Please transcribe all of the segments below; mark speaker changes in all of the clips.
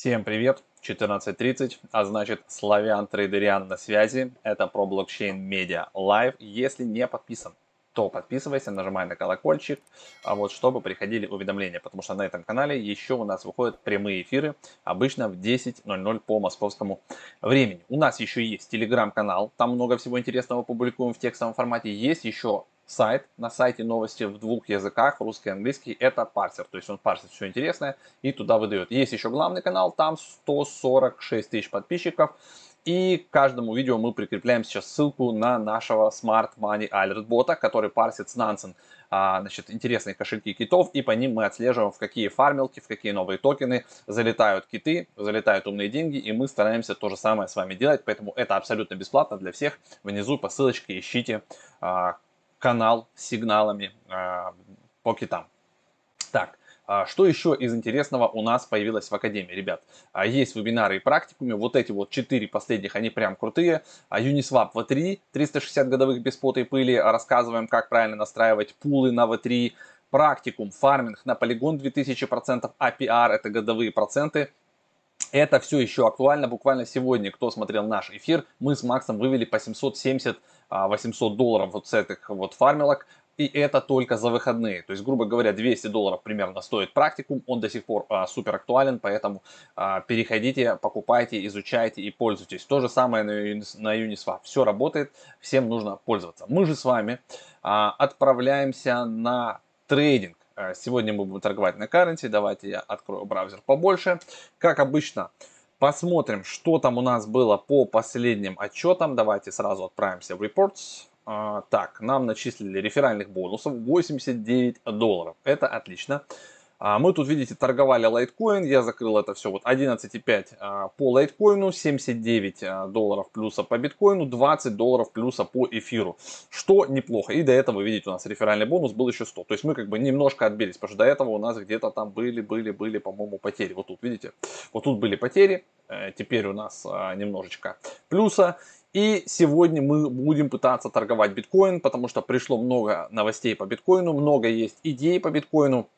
Speaker 1: Всем привет! 14.30, а значит Славян Трейдериан на связи. Это про Blockchain Media Live. Если не подписан, то подписывайся, нажимай на колокольчик, а вот чтобы приходили уведомления, потому что на этом канале еще у нас выходят прямые эфиры, обычно в 10.00 по московскому времени. У нас еще есть телеграм-канал, там много всего интересного публикуем в текстовом формате. Есть еще сайт. На сайте новости в двух языках, русский и английский, это парсер. То есть он парсит все интересное и туда выдает. Есть еще главный канал, там 146 тысяч подписчиков. И к каждому видео мы прикрепляем сейчас ссылку на нашего Smart Money Alert бота, который парсит с Nansen а, значит, интересные кошельки китов, и по ним мы отслеживаем, в какие фармилки, в какие новые токены залетают киты, залетают умные деньги, и мы стараемся то же самое с вами делать, поэтому это абсолютно бесплатно для всех. Внизу по ссылочке ищите а, канал с сигналами э, по китам. Так, а что еще из интересного у нас появилось в Академии, ребят? А есть вебинары и практикумы. Вот эти вот четыре последних, они прям крутые. А Uniswap V3, 360 годовых без пота и пыли. Рассказываем, как правильно настраивать пулы на V3. Практикум, фарминг на полигон 2000%, APR, это годовые проценты. Это все еще актуально. Буквально сегодня, кто смотрел наш эфир, мы с Максом вывели по 770 а, 800 долларов вот с этих вот фармилок, и это только за выходные. То есть, грубо говоря, 200 долларов примерно стоит практикум, он до сих пор а, супер актуален, поэтому а, переходите, покупайте, изучайте и пользуйтесь. То же самое на, Unis, на Uniswap. Все работает, всем нужно пользоваться. Мы же с вами а, отправляемся на трейдинг. А, сегодня мы будем торговать на currency. Давайте я открою браузер побольше. Как обычно, посмотрим, что там у нас было по последним отчетам. Давайте сразу отправимся в reports. А, так, нам начислили реферальных бонусов 89 долларов. Это отлично. Мы тут, видите, торговали лайткоин, я закрыл это все вот 11,5 а, по лайткоину, 79 а, долларов плюса по биткоину, 20 долларов плюса по эфиру, что неплохо. И до этого, видите, у нас реферальный бонус был еще 100. То есть мы как бы немножко отбились, потому что до этого у нас где-то там были, были, были, по-моему, потери. Вот тут, видите, вот тут были потери, э, теперь у нас немножечко плюса. И сегодня мы будем пытаться торговать биткоин, потому что пришло много новостей по биткоину, много есть идей по биткоину.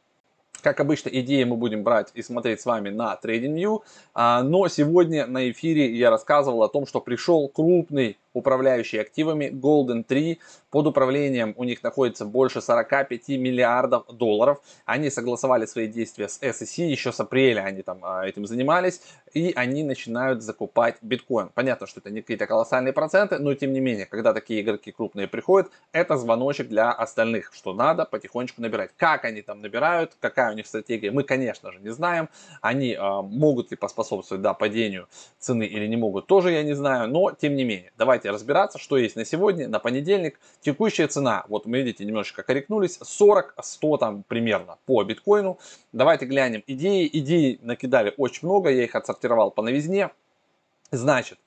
Speaker 1: Как обычно, идеи мы будем брать и смотреть с вами на TradingView, а, но сегодня на эфире я рассказывал о том, что пришел крупный управляющий активами Golden 3. Под управлением у них находится больше 45 миллиардов долларов. Они согласовали свои действия с SEC, еще с апреля они там а, этим занимались, и они начинают закупать биткоин. Понятно, что это не какие-то колоссальные проценты, но тем не менее, когда такие игроки крупные приходят, это звоночек для остальных, что надо потихонечку набирать. Как они там набирают, какая у них стратегия, мы, конечно же, не знаем. Они э, могут ли поспособствовать да, падению цены или не могут, тоже я не знаю, но тем не менее, давайте давайте разбираться, что есть на сегодня, на понедельник. Текущая цена, вот мы видите, немножечко корректнулись, 40-100 там примерно по биткоину. Давайте глянем идеи. Идеи накидали очень много, я их отсортировал по новизне. Значит,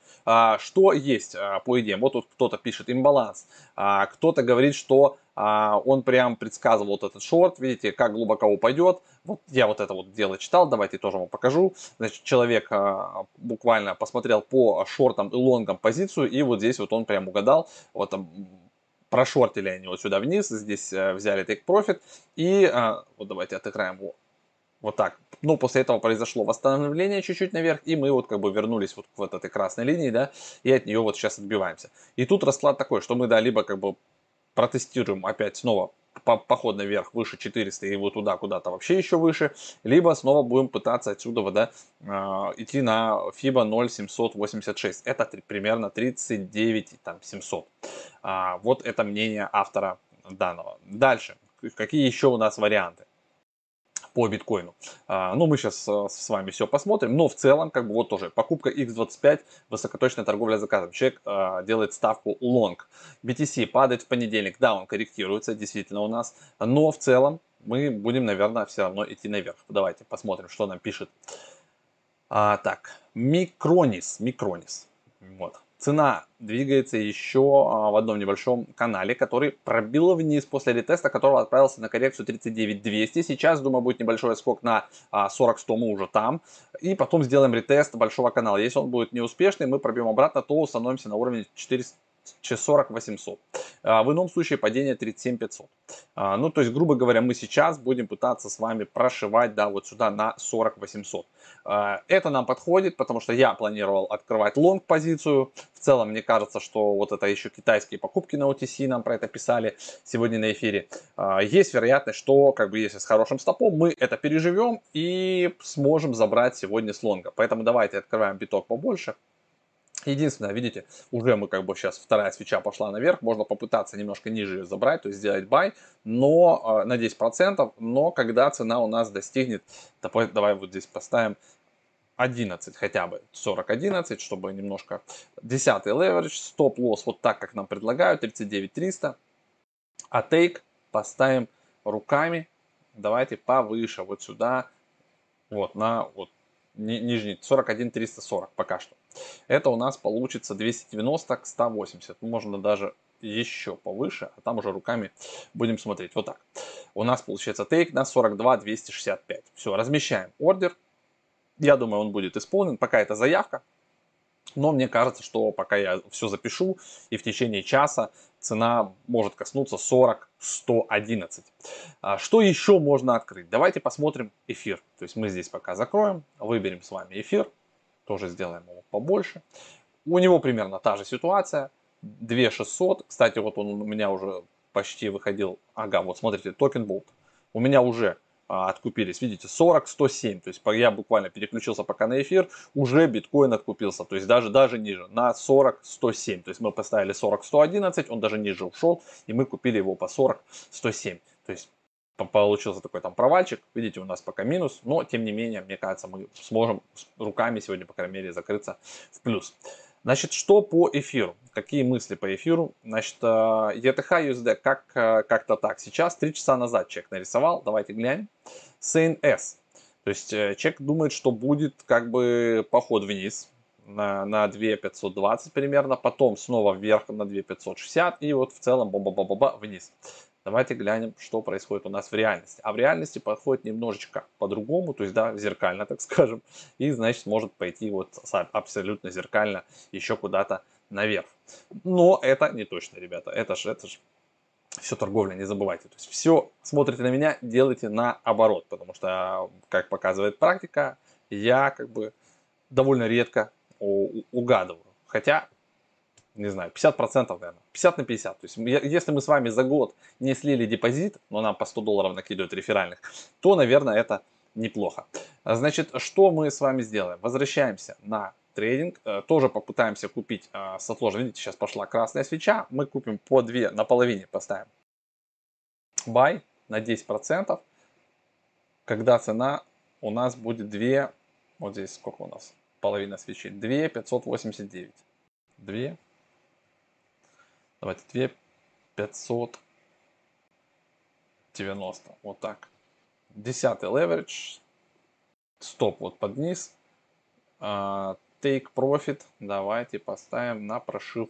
Speaker 1: что есть а, по идеям? Вот тут кто-то пишет имбаланс, а, кто-то говорит, что он прям предсказывал вот этот шорт, видите, как глубоко упадет. Вот я вот это вот дело читал, давайте тоже вам покажу. Значит, человек буквально посмотрел по шортам и лонгам позицию, и вот здесь вот он прям угадал. Вот там прошортили они вот сюда вниз, здесь э, взяли take profit, и вот давайте отыграем его вот так. Ну, после этого произошло восстановление чуть-чуть наверх, и мы вот как бы вернулись вот к вот этой красной линии, да, и от нее вот сейчас отбиваемся. И тут расклад такой, что мы, да, либо как бы протестируем опять снова по поход наверх выше 400 и вот туда куда-то вообще еще выше, либо снова будем пытаться отсюда да, э, идти на FIBA 0,786. Это примерно 39 там, 700. А, вот это мнение автора данного. Дальше. Какие еще у нас варианты? По биткоину. А, ну, мы сейчас а, с вами все посмотрим, но в целом, как бы вот тоже, покупка X25, высокоточная торговля заказом. Человек а, делает ставку long. BTC падает в понедельник, да, он корректируется, действительно у нас, но в целом мы будем, наверное, все равно идти наверх. Давайте посмотрим, что нам пишет. А, так, Микронис, Микронис, вот. Цена двигается еще а, в одном небольшом канале, который пробил вниз после ретеста, которого отправился на коррекцию 39200. Сейчас, думаю, будет небольшой скок на 40-100, а, мы уже там. И потом сделаем ретест большого канала. Если он будет неуспешный, мы пробьем обратно, то установимся на уровне 400 40 800. В ином случае падение 37 500. А, ну, то есть, грубо говоря, мы сейчас будем пытаться с вами прошивать, да, вот сюда на 40 800. А, это нам подходит, потому что я планировал открывать лонг позицию. В целом, мне кажется, что вот это еще китайские покупки на OTC нам про это писали сегодня на эфире. А, есть вероятность, что, как бы, если с хорошим стопом, мы это переживем и сможем забрать сегодня с лонга. Поэтому давайте открываем биток побольше. Единственное, видите, уже мы как бы сейчас вторая свеча пошла наверх, можно попытаться немножко ниже ее забрать, то есть сделать buy, но э, на 10%, но когда цена у нас достигнет, давай, давай вот здесь поставим 11 хотя бы, 40-11, чтобы немножко, 10 leverage, стоп-лосс вот так, как нам предлагают, 39 300, а тейк поставим руками, давайте повыше, вот сюда, вот на вот ни, нижний 41 340 пока что. Это у нас получится 290 к 180. Можно даже еще повыше, а там уже руками будем смотреть. Вот так. У нас получается тейк на 42 265. Все, размещаем ордер. Я думаю, он будет исполнен. Пока это заявка. Но мне кажется, что пока я все запишу, и в течение часа цена может коснуться 40-111. А что еще можно открыть? Давайте посмотрим эфир. То есть мы здесь пока закроем, выберем с вами эфир, тоже сделаем его побольше. У него примерно та же ситуация, 2600. Кстати, вот он у меня уже почти выходил. Ага, вот смотрите, токен болт. У меня уже а, откупились. Видите, 40, 107. То есть я буквально переключился пока на эфир, уже биткоин откупился. То есть даже, даже ниже, на 40, 107. То есть мы поставили 40, 111, он даже ниже ушел, и мы купили его по 40, 107. То есть получился такой там провальчик. Видите, у нас пока минус, но тем не менее, мне кажется, мы сможем руками сегодня, по крайней мере, закрыться в плюс. Значит, что по эфиру? Какие мысли по эфиру? Значит, ETH USD как, э, как-то так. Сейчас, 3 часа назад чек нарисовал. Давайте глянем. CNS. То есть э, чек думает, что будет как бы поход вниз на, на 2520 примерно, потом снова вверх на 2560 и вот в целом ба-ба-ба-ба вниз. Давайте глянем, что происходит у нас в реальности. А в реальности подходит немножечко по-другому, то есть, да, зеркально, так скажем. И, значит, может пойти вот абсолютно зеркально еще куда-то наверх. Но это не точно, ребята. Это же, это же все торговля, не забывайте. То есть все смотрите на меня, делайте наоборот, потому что, как показывает практика, я как бы довольно редко угадываю. Хотя не знаю, 50%, наверное, 50 на 50. То есть, если мы с вами за год не слили депозит, но нам по 100 долларов накидывают реферальных, то, наверное, это неплохо. Значит, что мы с вами сделаем? Возвращаемся на трейдинг, э, тоже попытаемся купить э, с отложенным. Видите, сейчас пошла красная свеча, мы купим по 2, на половине поставим buy на 10%, когда цена у нас будет 2, вот здесь сколько у нас, половина свечи, 2 589. 2 Давайте 2 590. Вот так. Десятый leverage. Стоп вот под низ. Uh, take profit. Давайте поставим на прошив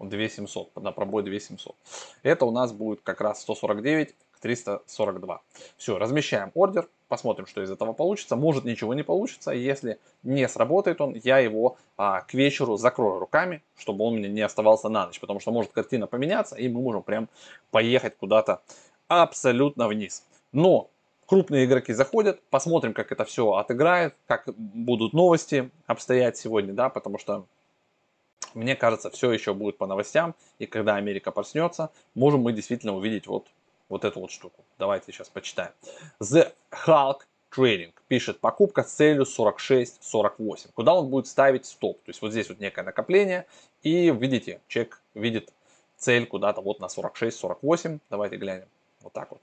Speaker 1: 2700. На пробой 2700. Это у нас будет как раз 149 к 342. Все, размещаем ордер. Посмотрим, что из этого получится. Может ничего не получится. Если не сработает он, я его а, к вечеру закрою руками, чтобы он мне не оставался на ночь. Потому что может картина поменяться, и мы можем прям поехать куда-то абсолютно вниз. Но крупные игроки заходят, посмотрим, как это все отыграет, как будут новости обстоять сегодня, да, потому что мне кажется, все еще будет по новостям, и когда Америка проснется, можем мы действительно увидеть вот вот эту вот штуку. Давайте сейчас почитаем. The Hulk Trading пишет покупка с целью 46-48. Куда он будет ставить стоп? То есть вот здесь вот некое накопление. И видите, человек видит цель куда-то вот на 46-48. Давайте глянем. Вот так вот.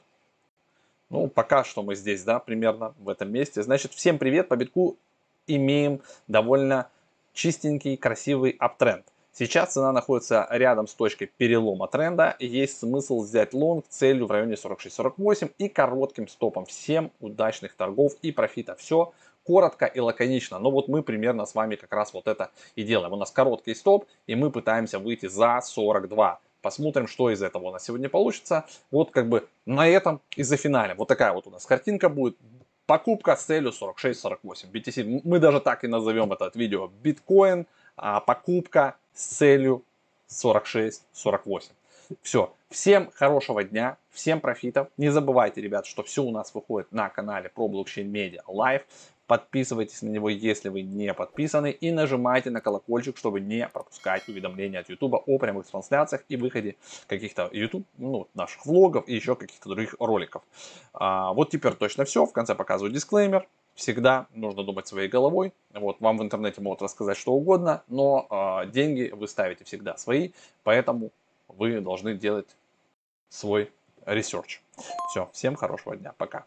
Speaker 1: Ну, пока что мы здесь, да, примерно в этом месте. Значит, всем привет, по битку имеем довольно чистенький, красивый аптренд. Сейчас цена находится рядом с точкой перелома тренда. Есть смысл взять лонг целью в районе 46-48 и коротким стопом. Всем удачных торгов и профита. Все коротко и лаконично. Но вот мы примерно с вами как раз вот это и делаем. У нас короткий стоп и мы пытаемся выйти за 42. Посмотрим, что из этого у нас сегодня получится. Вот как бы на этом и за финалем. Вот такая вот у нас картинка будет. Покупка с целью 46-48 BTC. Мы даже так и назовем этот видео. Биткоин, а покупка с целью 46, 48. Все. Всем хорошего дня, всем профитов. Не забывайте, ребят, что все у нас выходит на канале про блокчейн медиа live. Подписывайтесь на него, если вы не подписаны, и нажимайте на колокольчик, чтобы не пропускать уведомления от YouTube о прямых трансляциях и выходе каких-то YouTube, ну, наших влогов и еще каких-то других роликов. А, вот теперь точно все. В конце показываю дисклеймер. Всегда нужно думать своей головой. Вот, вам в интернете могут рассказать что угодно, но а, деньги вы ставите всегда свои, поэтому вы должны делать свой research. Все, всем хорошего дня, пока.